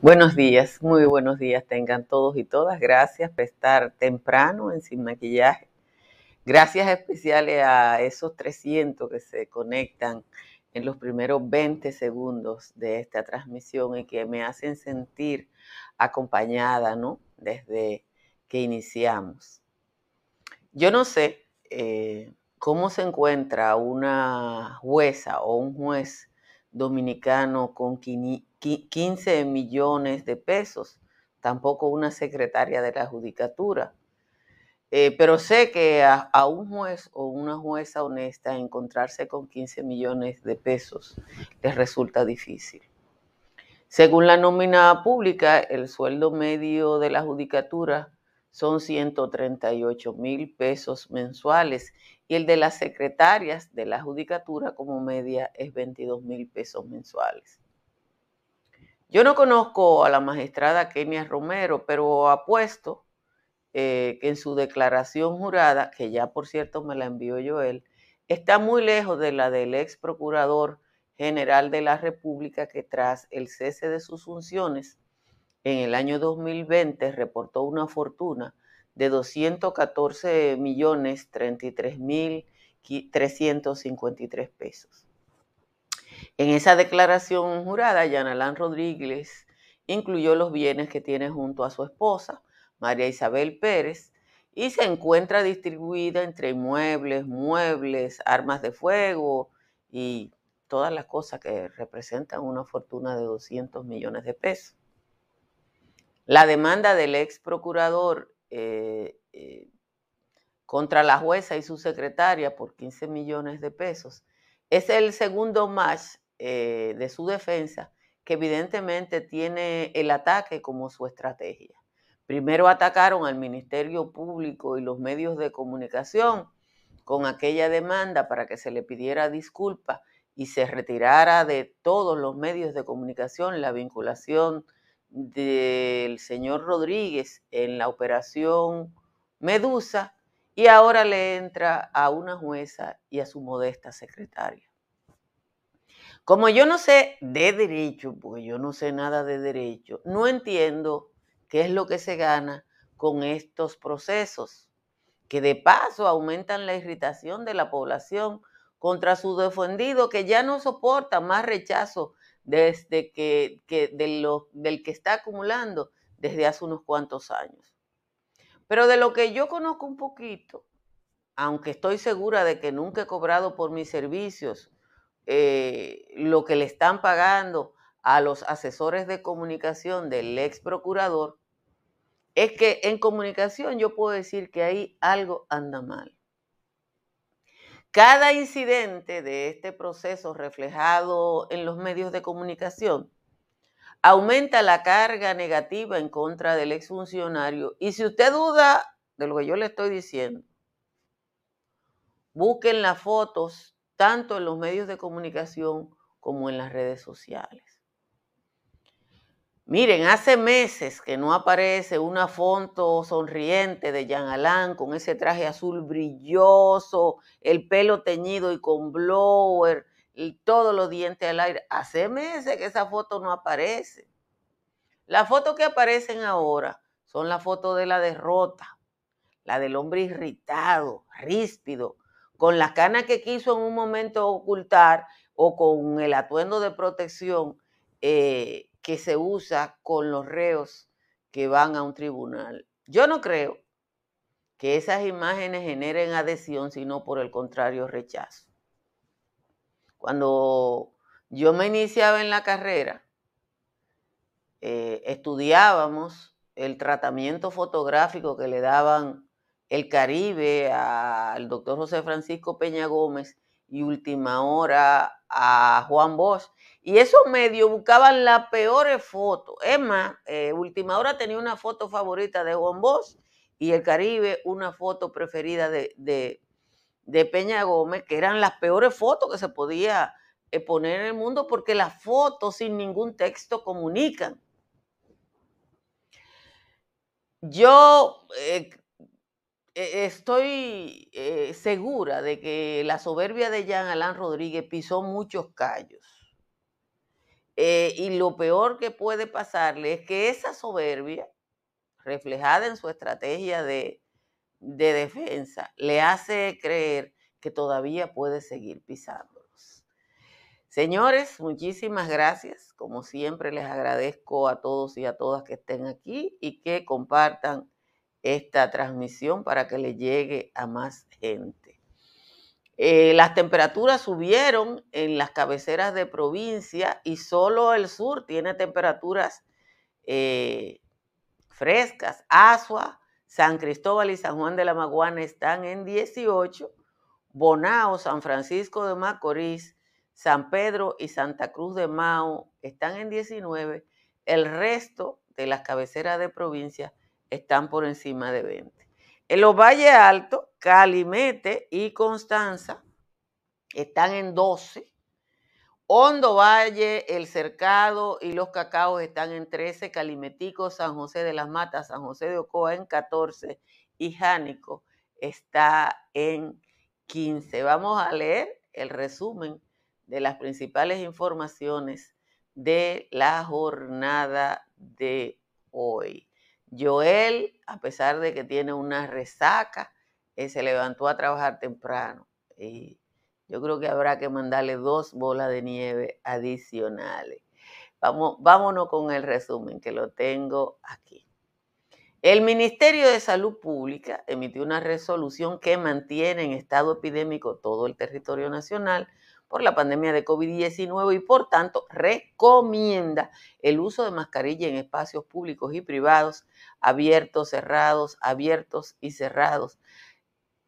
Buenos días, muy buenos días tengan todos y todas. Gracias por estar temprano en Sin Maquillaje. Gracias especiales a esos 300 que se conectan en los primeros 20 segundos de esta transmisión y que me hacen sentir acompañada, ¿no? Desde que iniciamos. Yo no sé eh, cómo se encuentra una jueza o un juez dominicano con 15 millones de pesos, tampoco una secretaria de la judicatura. Eh, pero sé que a, a, un juez o una jueza honesta encontrarse con 15 millones de pesos les resulta difícil. Según la nómina pública, el sueldo medio de la judicatura son 138 mil pesos mensuales y el de las secretarias de la judicatura como media es 22 mil pesos mensuales. Yo no conozco a la magistrada Kenia Romero, pero apuesto eh, que en su declaración jurada, que ya por cierto me la envió Joel, está muy lejos de la del ex procurador general de la República que tras el cese de sus funciones en el año 2020 reportó una fortuna de 214 millones 33 mil 353 pesos. En esa declaración jurada, Yanalán Rodríguez incluyó los bienes que tiene junto a su esposa, María Isabel Pérez, y se encuentra distribuida entre inmuebles, muebles, armas de fuego y todas las cosas que representan una fortuna de 200 millones de pesos. La demanda del ex procurador eh, eh, contra la jueza y su secretaria por 15 millones de pesos es el segundo match eh, de su defensa que evidentemente tiene el ataque como su estrategia. Primero atacaron al Ministerio Público y los medios de comunicación con aquella demanda para que se le pidiera disculpa y se retirara de todos los medios de comunicación la vinculación del señor Rodríguez en la operación Medusa y ahora le entra a una jueza y a su modesta secretaria. Como yo no sé de derecho, porque yo no sé nada de derecho, no entiendo qué es lo que se gana con estos procesos, que de paso aumentan la irritación de la población contra su defendido que ya no soporta más rechazo desde que, del que está acumulando desde hace unos cuantos años. Pero de lo que yo conozco un poquito, aunque estoy segura de que nunca he cobrado por mis servicios eh, lo que le están pagando a los asesores de comunicación del ex procurador, es que en comunicación yo puedo decir que ahí algo anda mal. Cada incidente de este proceso reflejado en los medios de comunicación aumenta la carga negativa en contra del exfuncionario. Y si usted duda de lo que yo le estoy diciendo, busquen las fotos tanto en los medios de comunicación como en las redes sociales. Miren, hace meses que no aparece una foto sonriente de Jean Alain con ese traje azul brilloso, el pelo teñido y con blower, y todos los dientes al aire. Hace meses que esa foto no aparece. Las fotos que aparecen ahora son las fotos de la derrota, la del hombre irritado, ríspido, con las canas que quiso en un momento ocultar o con el atuendo de protección. Eh, que se usa con los reos que van a un tribunal. Yo no creo que esas imágenes generen adhesión, sino por el contrario, rechazo. Cuando yo me iniciaba en la carrera, eh, estudiábamos el tratamiento fotográfico que le daban el Caribe al doctor José Francisco Peña Gómez y Última Hora a Juan Bosch. Y esos medios buscaban las peores fotos. Es más, eh, Última Hora tenía una foto favorita de Juan Bosch y el Caribe una foto preferida de, de, Peña Gómez, que eran las peores fotos que se podía eh, poner en el mundo porque las fotos sin ningún texto comunican. Yo eh, e, estoy eh, segura de que la soberbia de Jean Alain Rodríguez pisó muchos callos. y lo peor que puede pasarle es que esa soberbia reflejada en su estrategia de, defensa, le hace creer que todavía puede seguir pisándolos. Señores, muchísimas gracias. Como siempre, les agradezco a todos y a todas que estén aquí y que compartan esta transmisión para que le llegue a más gente. Eh, las temperaturas subieron en las cabeceras de provincia y solo el sur tiene temperaturas eh, frescas. Asua, San Cristóbal y San Juan de la Maguana están en 18. Bonao, San Francisco de Macorís, San Pedro y Santa Cruz de Mao están en 19. El resto de las cabeceras de provincia están por encima de 20. En los valles altos, Calimete y Constanza están en 12. Hondo Valle, El Cercado y Los Cacaos están en 13, Calimetico, San José de las Matas, San José de Ocoa en 14 y Jánico está en 15. Vamos a leer el resumen de las principales informaciones de la jornada de hoy. Joel, a pesar de que tiene una resaca, eh, se levantó a trabajar temprano y yo creo que habrá que mandarle dos bolas de nieve adicionales. Vamos, vámonos con el resumen, que lo tengo aquí. El Ministerio de Salud Pública emitió una resolución que mantiene en estado epidémico todo el territorio nacional por la pandemia de COVID-19 y por tanto recomienda el uso de mascarilla en espacios públicos y privados, abiertos, cerrados, abiertos y cerrados.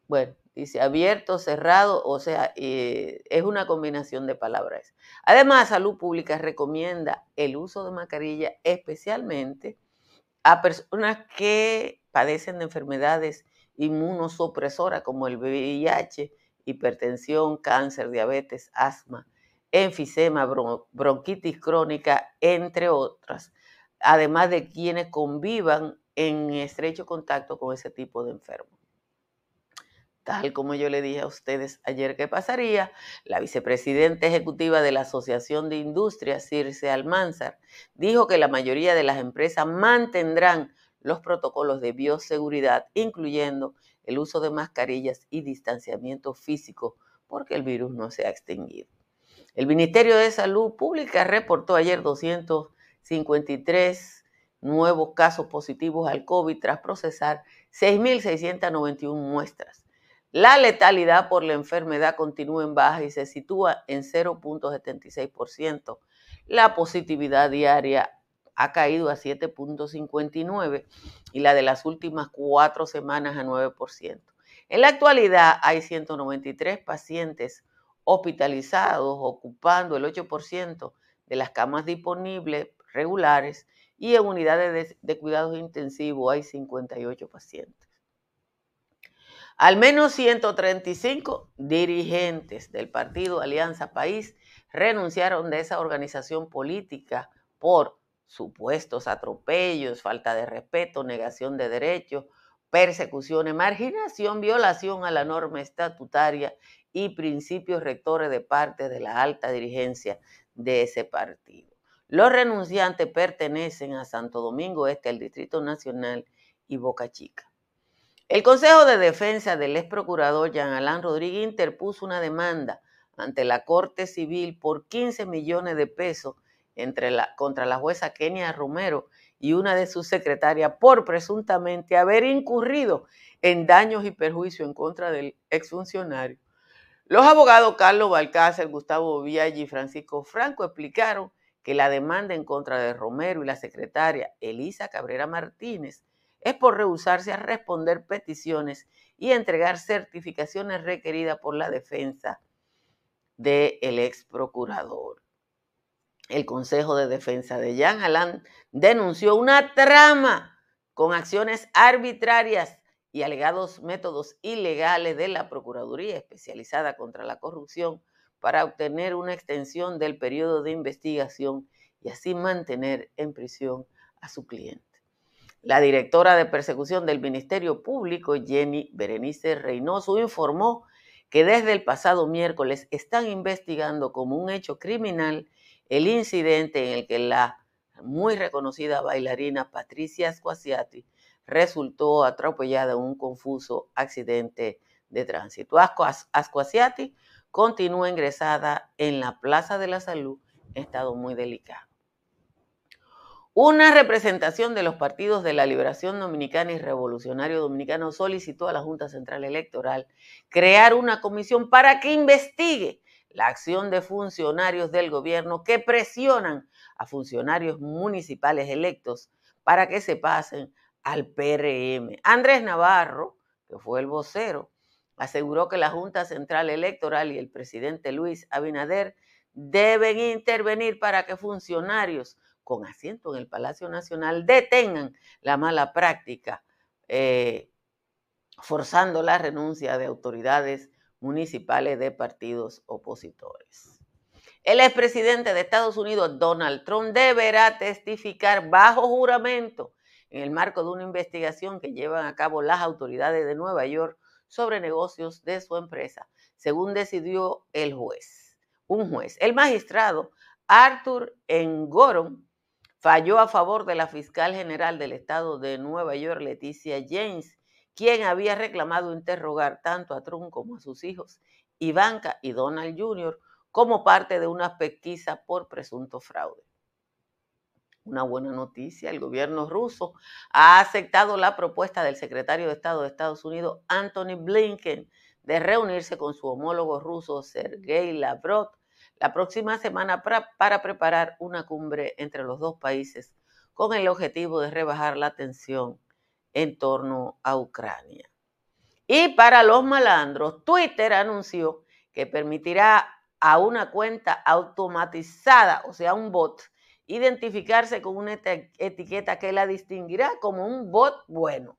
Bueno, Dice abierto, cerrado, o sea, eh, es una combinación de palabras. Además, Salud Pública recomienda el uso de mascarilla especialmente a personas que padecen de enfermedades inmunosupresoras como el VIH, hipertensión, cáncer, diabetes, asma, enfisema, bronquitis crónica, entre otras, además de quienes convivan en estrecho contacto con ese tipo de enfermos. Tal como yo le dije a ustedes ayer que pasaría, la vicepresidenta ejecutiva de la Asociación de Industrias, Circe Almanzar, dijo que la mayoría de las empresas mantendrán los protocolos de bioseguridad, incluyendo el uso de mascarillas y distanciamiento físico, porque el virus no se ha extinguido. El Ministerio de Salud Pública reportó ayer 253 nuevos casos positivos al COVID tras procesar 6.691 muestras. La letalidad por la enfermedad continúa en baja y se sitúa en 0.76%. La positividad diaria ha caído a 7.59 y la de las últimas cuatro semanas a 9%. En la actualidad hay 193 pacientes hospitalizados, ocupando el 8% de las camas disponibles regulares y en unidades de, cuidados intensivos hay 58 pacientes. Al menos 135 dirigentes del partido Alianza País renunciaron de esa organización política por supuestos atropellos, falta de respeto, negación de derechos, persecuciones, marginación, violación a la norma estatutaria y principios rectores de parte de la alta dirigencia de ese partido. Los renunciantes pertenecen a Santo Domingo Este, el Distrito Nacional y Boca Chica. El Consejo de Defensa del ex procurador Jean Alain Rodríguez interpuso una demanda ante la Corte Civil por 15 millones de pesos contra la jueza Kenia Romero y una de sus secretarias por presuntamente haber incurrido en daños y perjuicios en contra del exfuncionario. Los abogados Carlos Balcácer, Gustavo Viaggi y Francisco Franco explicaron que la demanda en contra de Romero y la secretaria Elisa Cabrera Martínez es por rehusarse a responder peticiones y entregar certificaciones requeridas por la defensa del ex procurador. El Consejo de Defensa de Jean Alain denunció una trama con acciones arbitrarias y alegados métodos ilegales de la Procuraduría Especializada contra la Corrupción para obtener una extensión del periodo de investigación y así mantener en prisión a su cliente. La directora de persecución del Ministerio Público, Jenny Berenice Reynoso, informó que desde el pasado miércoles están investigando como un hecho criminal el incidente en el que la muy reconocida bailarina Patricia Squasiati resultó atropellada en un confuso accidente de tránsito. Asquasiati continúa ingresada en la Plaza de la Salud en estado muy delicado. Una representación de los partidos de la Liberación Dominicana y Revolucionario Dominicano solicitó a la Junta Central Electoral crear una comisión para que investigue la acción de funcionarios del gobierno que presionan a funcionarios municipales electos para que se pasen al PRM. Andrés Navarro, que fue el vocero, aseguró que la Junta Central Electoral y el presidente Luis Abinader deben intervenir para que funcionarios con asiento en el Palacio Nacional detengan la mala práctica, eh, forzando la renuncia de autoridades municipales de partidos opositores. El expresidente de Estados Unidos, Donald Trump, deberá testificar bajo juramento en el marco de una investigación que llevan a cabo las autoridades de Nueva York sobre negocios de su empresa, según decidió el juez, un juez. El magistrado Arthur Engoron falló a favor de la fiscal general del estado de Nueva York, Leticia James, quien había reclamado interrogar tanto a Trump como a sus hijos, Ivanka y Donald Jr., como parte de una pesquisa por presunto fraude. Una buena noticia, el gobierno ruso ha aceptado la propuesta del secretario de Estado de Estados Unidos, Anthony Blinken, de reunirse con su homólogo ruso, Sergei Lavrov, la próxima semana para, preparar una cumbre entre los dos países con el objetivo de rebajar la tensión en torno a Ucrania. Y para los malandros, Twitter anunció que permitirá a una cuenta automatizada, o sea, un bot, identificarse con una etiqueta que la distinguirá como un bot bueno.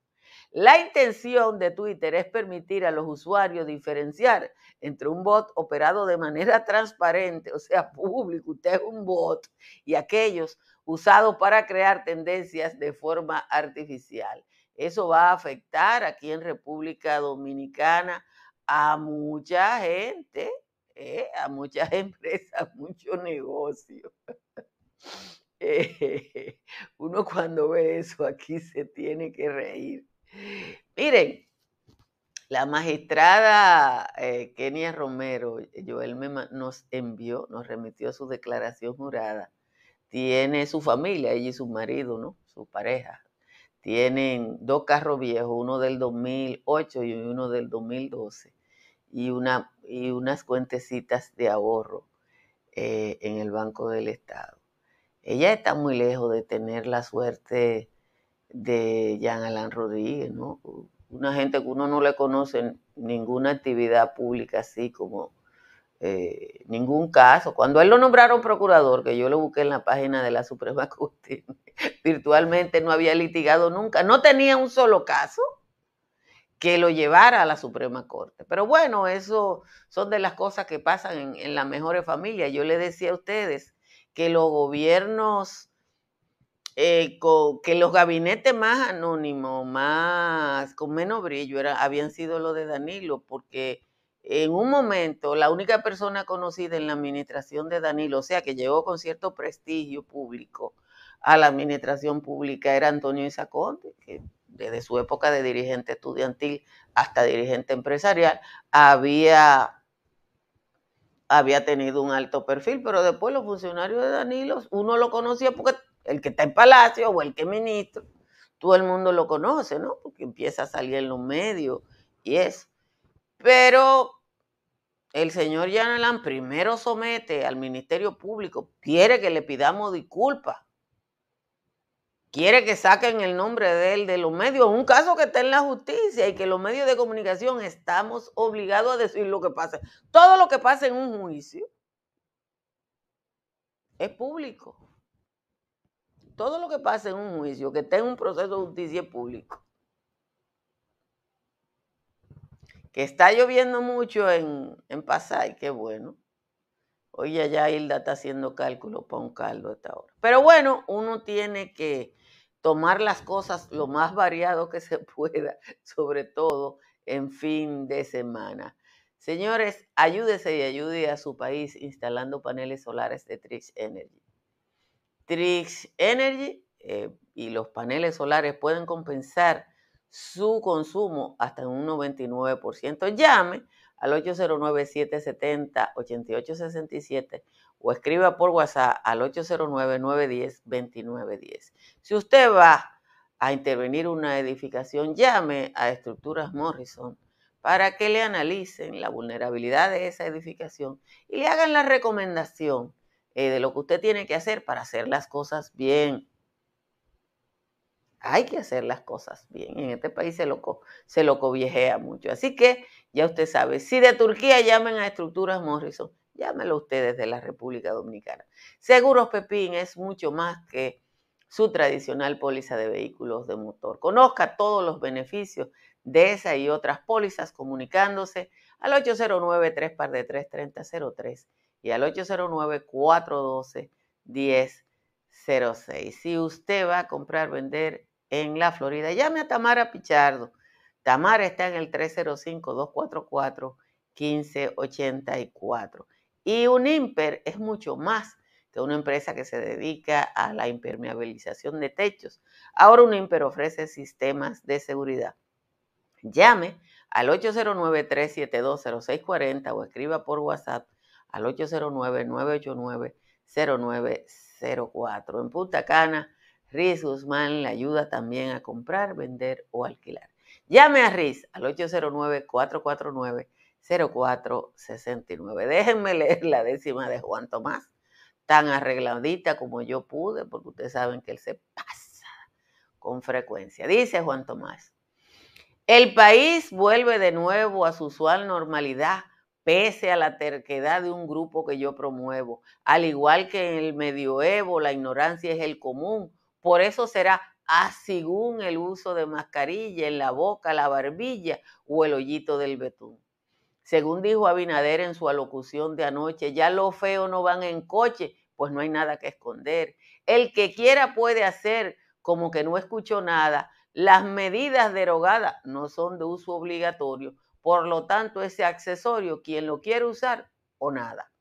La intención de Twitter es permitir a los usuarios diferenciar entre un bot operado de manera transparente, o sea, público, usted es un bot, y aquellos usados para crear tendencias de forma artificial. Eso va a afectar aquí en República Dominicana a mucha gente, ¿eh? a muchas empresas, mucho negocio. Eh, uno cuando ve eso aquí se tiene que reír. Miren, la magistrada eh, Kenia Romero, Joel nos envió, nos remitió su declaración jurada. Tiene su familia, ella y su marido, ¿no? Su pareja. Tienen dos carros viejos, uno del 2008 y uno del 2012, y, una, y unas cuentecitas de ahorro eh, en el Banco del Estado. Ella está muy lejos de tener la suerte de Jean Alain Rodríguez, ¿no? Una gente que uno no le conoce ninguna actividad pública así como eh, ningún caso. Cuando él lo nombraron procurador, que yo lo busqué en la página de la Suprema Corte, virtualmente no había litigado nunca, no tenía un solo caso que lo llevara a la Suprema Corte. Pero bueno, eso son de las cosas que pasan en, en las mejores familias. Yo le decía a ustedes que los gobiernos eh, que los gabinetes más anónimos, más con menos brillo, era, habían sido los de Danilo, porque en un momento la única persona conocida en la administración de Danilo, o sea, que llegó con cierto prestigio público a la administración pública, era Antonio Isaconte, que desde su época de dirigente estudiantil hasta dirigente empresarial había había tenido un alto perfil, pero después los funcionarios de Danilo, uno lo conocía porque el que está en Palacio o el que es ministro, todo el mundo lo conoce, ¿no? Porque empieza a salir en los medios y es. Pero el señor Yanalán primero somete al Ministerio Público, quiere que le pidamos disculpas. quiere que saquen el nombre de él de los medios, un caso que está en la justicia y que los medios de comunicación estamos obligados a decir lo que pasa. Todo lo que pasa en un juicio es público. Todo lo que pasa en un juicio, que está en un proceso de justicia público. Que está lloviendo mucho en, en Pasay, qué bueno. Hoy ya Hilda está haciendo cálculo para un caldo a esta hora. Pero bueno, uno tiene que tomar las cosas lo más variado que se pueda, sobre todo en fin de semana. Señores, ayúdese y ayude a su país instalando paneles solares de Trix Energy. Trix Energy eh, y los paneles solares pueden compensar su consumo hasta un 99%. Llame al 809-770-8867 o escriba por WhatsApp al 809-910-2910. Si usted va a intervenir una edificación, llame a Estructuras Morrison para que le analicen la vulnerabilidad de esa edificación y le hagan la recomendación eh, de lo que usted tiene que hacer para hacer las cosas bien. Hay que hacer las cosas bien. En este país se lo, se coviejea mucho. Así que ya usted sabe, si de Turquía llamen a Estructuras Morrison, llámelo ustedes de la República Dominicana. Seguros Pepín es mucho más que su tradicional póliza de vehículos de motor. Conozca todos los beneficios de esa y otras pólizas comunicándose al 809 3 de 3003 y al 809-412-1006. Si usted va a comprar, vender en la Florida, llame a Tamara Pichardo Tamara está en el 305-244-1584. Y un IMPER es mucho más que una empresa que se dedica a la impermeabilización de techos. Ahora un IMPER ofrece sistemas de seguridad. Llame al 809-372-0640 o escriba por WhatsApp al 809-989-0904. En Punta Cana, Riz Guzmán le ayuda también a comprar, vender o alquilar. Llame a RIS al 809-449-0469. Déjenme leer la décima de Juan Tomás, tan arregladita como yo pude, porque ustedes saben que él se pasa con frecuencia. Dice Juan Tomás, el país vuelve de nuevo a su usual normalidad pese a la terquedad de un grupo que yo promuevo. Al igual que en el medioevo, la ignorancia es el común. Por eso será según el uso de mascarilla en la boca, la barbilla o el hoyito del betún. Según dijo Abinader en su alocución de anoche, ya los feos no van en coche, pues no hay nada que esconder. El que quiera puede hacer como que no escuchó nada. Las medidas derogadas no son de uso obligatorio, por lo tanto ese accesorio, quien lo quiere usar o nada.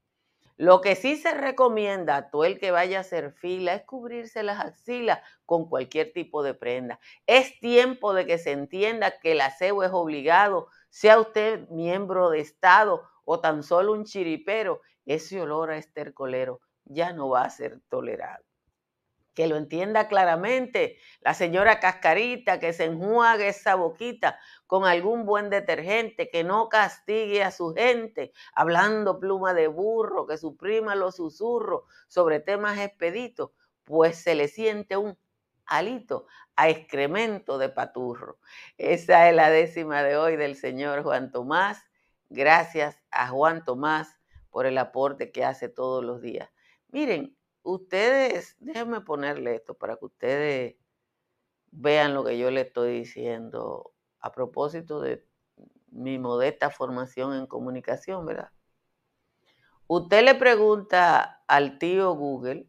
Lo que sí se recomienda a todo el que vaya a hacer fila es cubrirse las axilas con cualquier tipo de prenda. Es tiempo de que se entienda que el aseo es obligado, sea usted miembro de Estado o tan solo un chiripero, ese olor a estercolero ya no va a ser tolerado que lo entienda claramente, la señora Cascarita, que se enjuague esa boquita con algún buen detergente, que no castigue a su gente, hablando pluma de burro, que suprima los susurros sobre temas expeditos, pues se le siente un alito a excremento de paturro. Esa es la décima de hoy del señor Juan Tomás. Gracias a Juan Tomás por el aporte que hace todos los días. Miren, ustedes, déjenme ponerle esto para que ustedes vean lo que yo le estoy diciendo a propósito de mi modesta formación en comunicación, ¿verdad? Usted le pregunta al tío Google,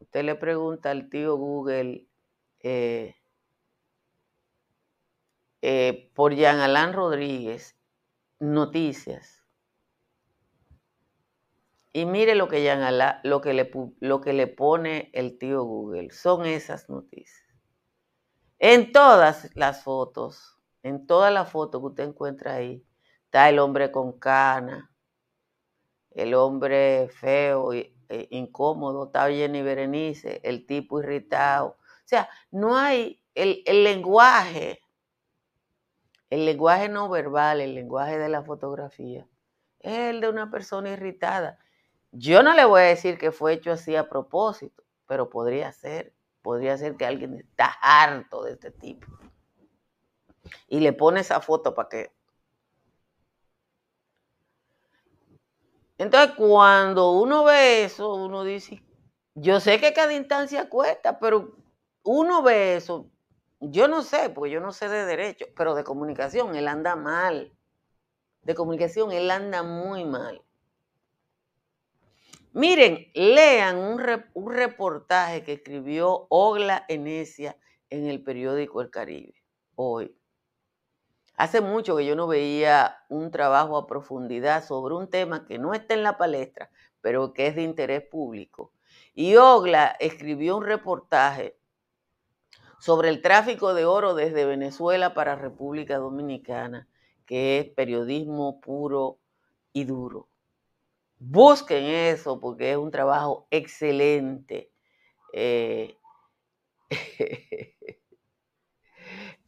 usted le pregunta al tío Google eh, eh, por Jean Alain Rodríguez, noticias y mire lo que, lo, que le, lo que le pone el tío Google. Son esas noticias. En todas las fotos, en todas las fotos que usted encuentra ahí, está el hombre con cana, el hombre feo, e incómodo, está Jenny Berenice, el tipo irritado. O sea, no hay el, el lenguaje, el lenguaje no verbal, el lenguaje de la fotografía, es el de una persona irritada. Yo no le voy a decir que fue hecho así a propósito, pero podría ser, podría ser que alguien está harto de este tipo. Y le pone esa foto para que... Entonces, cuando uno ve eso, uno dice, yo sé que cada instancia cuesta, pero uno ve eso, yo no sé, porque yo no sé de derecho, pero de comunicación, él anda mal. De comunicación, él anda muy mal. Miren, lean un, reportaje que escribió Ogla Enesia en el periódico El Caribe hoy. Hace mucho que yo no veía un trabajo a profundidad sobre un tema que no está en la palestra, pero que es de interés público. Y Ogla escribió un reportaje sobre el tráfico de oro desde Venezuela para República Dominicana, que es periodismo puro y duro. Busquen eso porque es un trabajo excelente. Eh,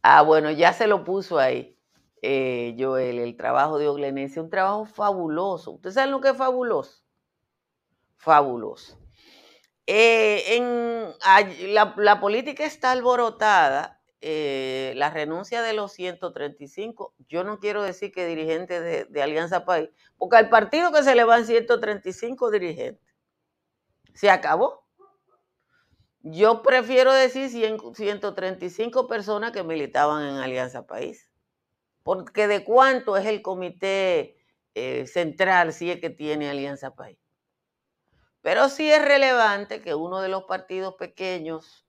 ah, bueno, ya se lo puso ahí, eh, Joel, el trabajo de Oglenesia, un trabajo fabuloso. ¿Ustedes saben lo que es fabuloso? Fabuloso. Eh, la, política está alborotada. La renuncia de los 135, yo no quiero decir que dirigentes de, Alianza País, porque al partido que se le van 135 dirigentes, se acabó. Yo prefiero decir 135 personas que militaban en Alianza País. Porque de cuánto es el comité eh, central si es que tiene Alianza País. Pero sí es relevante que uno de los partidos pequeños,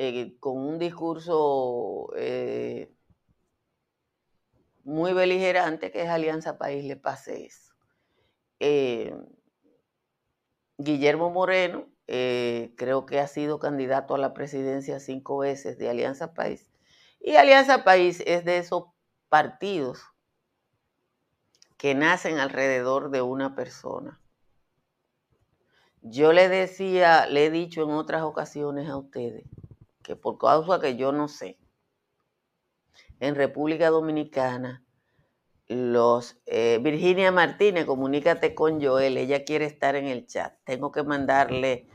eh, con un discurso eh, muy beligerante que es Alianza País le pase eso. Eh, Guillermo Moreno, creo que ha sido candidato a la presidencia cinco veces de Alianza País. Y Alianza País es de esos partidos que nacen alrededor de una persona. Yo le decía, le he dicho en otras ocasiones a ustedes, que por causa que yo no sé, en República Dominicana, los eh, Virginia Martínez, comunícate con Joel, ella quiere estar en el chat. Tengo que mandarle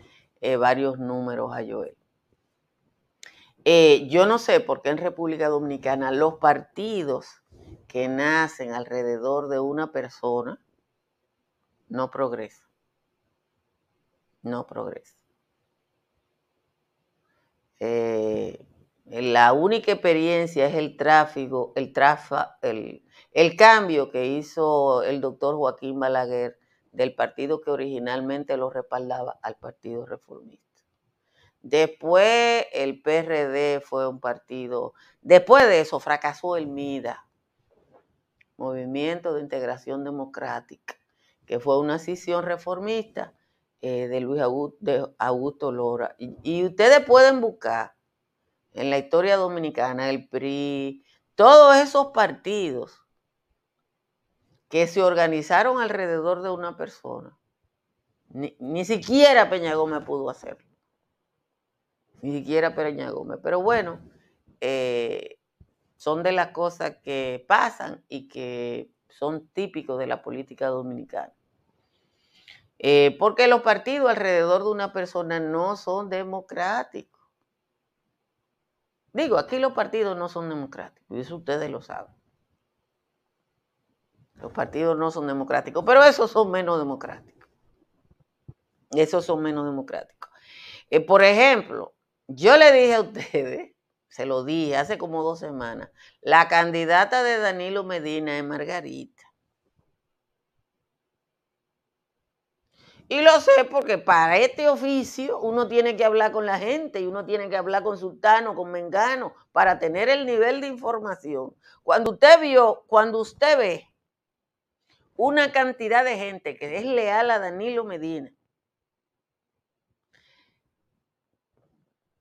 eh, varios números a Joel. Eh, yo no sé por qué en República Dominicana los partidos que nacen alrededor de una persona no progresan. No progresan. La única experiencia es el tráfico, el, trafa, el, el cambio que hizo el doctor Joaquín Balaguer del partido que originalmente lo respaldaba al Partido Reformista. Después el PRD fue un partido, después de eso fracasó el MIDA, Movimiento de Integración Democrática, que fue una decisión reformista eh, de Luis Augusto, de Augusto Lora. y ustedes pueden buscar en la historia dominicana, el PRI, todos esos partidos que se organizaron alrededor de una persona. Ni, siquiera Peña Gómez pudo hacerlo. Ni siquiera Peña Gómez. Pero bueno, eh, son de las cosas que pasan y que son típicos de la política dominicana. Eh, porque los partidos alrededor de una persona no son democráticos. Digo, aquí los partidos no son democráticos, y eso ustedes lo saben. Los partidos no son democráticos, pero esos son menos democráticos. Esos son menos democráticos. Eh, por ejemplo, yo le dije a ustedes, se lo dije hace como dos semanas, la candidata de Danilo Medina es Margarita. Y lo sé porque para este oficio uno tiene que hablar con la gente y uno tiene que hablar con sultano, con mengano, para tener el nivel de información. Cuando usted vio, cuando usted ve una cantidad de gente que es leal a Danilo Medina,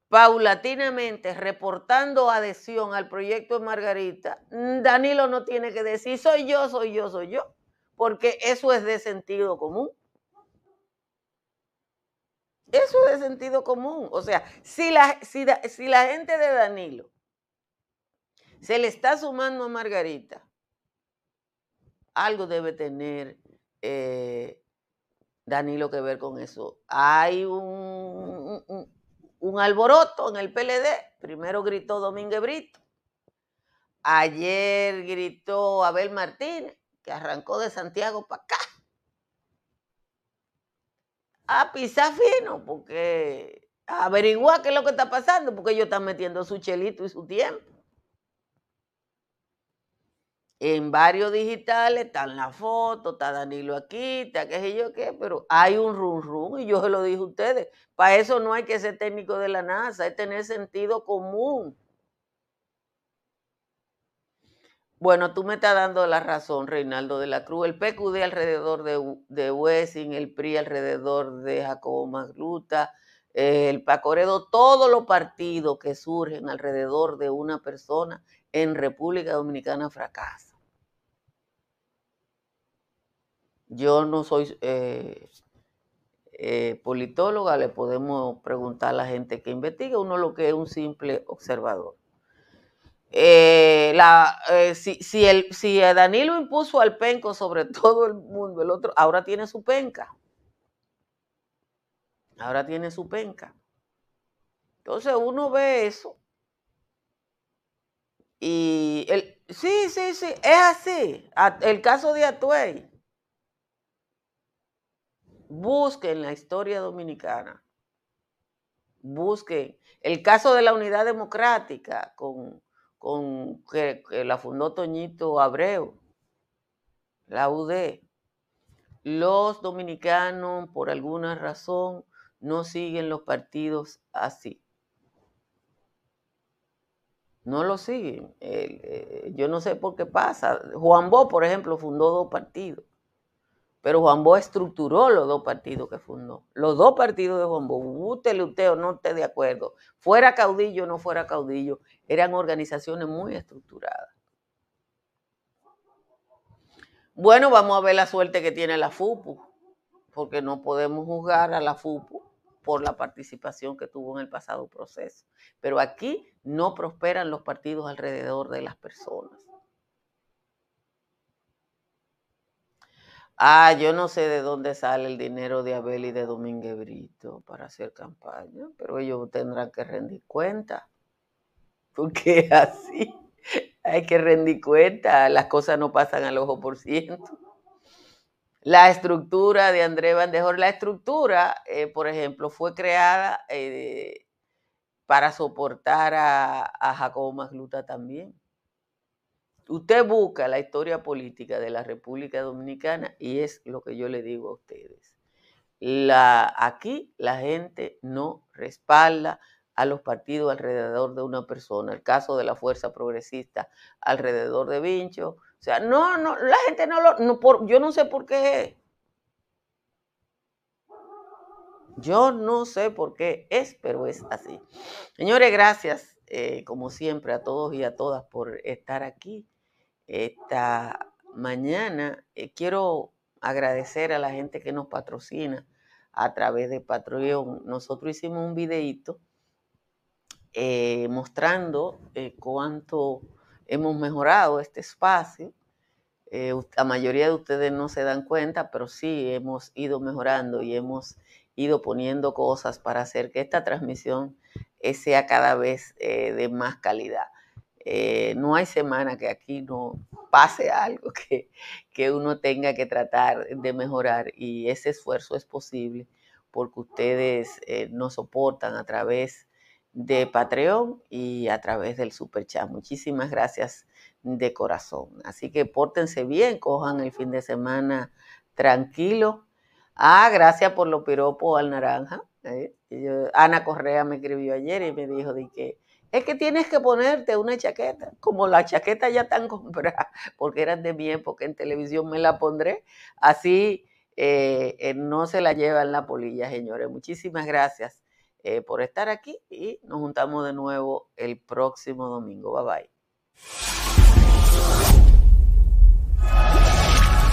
paulatinamente reportando adhesión al proyecto de Margarita, Danilo no tiene que decir soy yo, soy yo, soy yo, porque eso es de sentido común. Eso es de sentido común. O sea, si la, si, la gente de Danilo se le está sumando a Margarita, algo debe tener eh, Danilo que ver con eso. Hay un, un alboroto en el PLD. Primero gritó Domínguez Brito. Ayer gritó Abel Martínez, que arrancó de Santiago para acá. A pisar fino, porque averiguar qué es lo que está pasando, porque ellos están metiendo su chelito y su tiempo. En varios digitales están las fotos, está Danilo aquí, está qué sé yo qué, pero hay un run run y yo se lo dije a ustedes. Para eso no hay que ser técnico de la NASA, hay tener sentido común. Bueno, tú me estás dando la razón, Reinaldo de la Cruz. El PQD alrededor de, de Wessing, el PRI alrededor de Jacobo Magluta, el Pacoredo, todos los partidos que surgen alrededor de una persona en República Dominicana fracasan. Yo no soy eh, eh, politóloga, le podemos preguntar a la gente que investiga, uno lo que es un simple observador. Eh, si, si, el, si Danilo impuso al penco sobre todo el mundo, el otro ahora tiene su penca. Ahora tiene su penca. Entonces uno ve eso. Y el, sí, sí, sí, es así. El caso de Atuey busquen la historia dominicana, busquen el caso de la unidad democrática con, con que, la fundó Toñito Abreu, la UD. Los dominicanos, por alguna razón, no siguen los partidos así. No lo siguen. Eh, yo no sé por qué pasa. Juan Bo, por ejemplo, fundó dos partidos. Pero Juan Bo estructuró los dos partidos que fundó. Los dos partidos de Juan Bo, útele usted o no esté de acuerdo, fuera caudillo o no fuera caudillo, eran organizaciones muy estructuradas. Bueno, vamos a ver la suerte que tiene la FUPU, porque no podemos juzgar a la FUPU por la participación que tuvo en el pasado proceso. Pero aquí no prosperan los partidos alrededor de las personas. Ah, yo no sé de dónde sale el dinero de Abel y de Domínguez Brito para hacer campaña, pero ellos tendrán que rendir cuenta. Porque así. Hay que rendir cuenta, las cosas no pasan al ojo por ciento. La estructura de André Bandejor, la estructura, eh, por ejemplo, fue creada eh, para soportar a, a Jacobo Magluta también. Usted busca la historia política de la República Dominicana y es lo que yo le digo a ustedes. Aquí la gente no respalda a los partidos alrededor de una persona. El caso de la Fuerza Progresista alrededor de Vincho. O sea, no, no, la gente no lo, yo no sé por qué Yo no sé por qué es, pero es así. Señores, gracias, eh, como siempre, a todos y a todas por estar aquí esta mañana. Eh, quiero agradecer a la gente que nos patrocina a través de Patreon. Nosotros hicimos un videíto eh, mostrando eh, cuánto hemos mejorado este espacio. la mayoría de ustedes no se dan cuenta, pero sí hemos ido mejorando y hemos ido poniendo cosas para hacer que esta transmisión sea cada vez de más calidad. Eh, no hay semana que aquí no pase algo que, que, uno tenga que tratar de mejorar y ese esfuerzo es posible porque ustedes eh, nos soportan a través de Patreon y a través del Super Chat. Muchísimas gracias de corazón. Así que pórtense bien, cojan el fin de semana tranquilo. Ah, gracias por los piropos al naranja. ¿eh? Ana Correa me escribió ayer y me dijo de que es que tienes que ponerte una chaqueta. Como la chaqueta ya están compradas, porque eran de mi época en televisión, me la pondré. Así eh, eh, no se la lleva en la polilla, señores. Muchísimas gracias eh, por estar aquí y nos juntamos de nuevo el próximo domingo. Bye bye.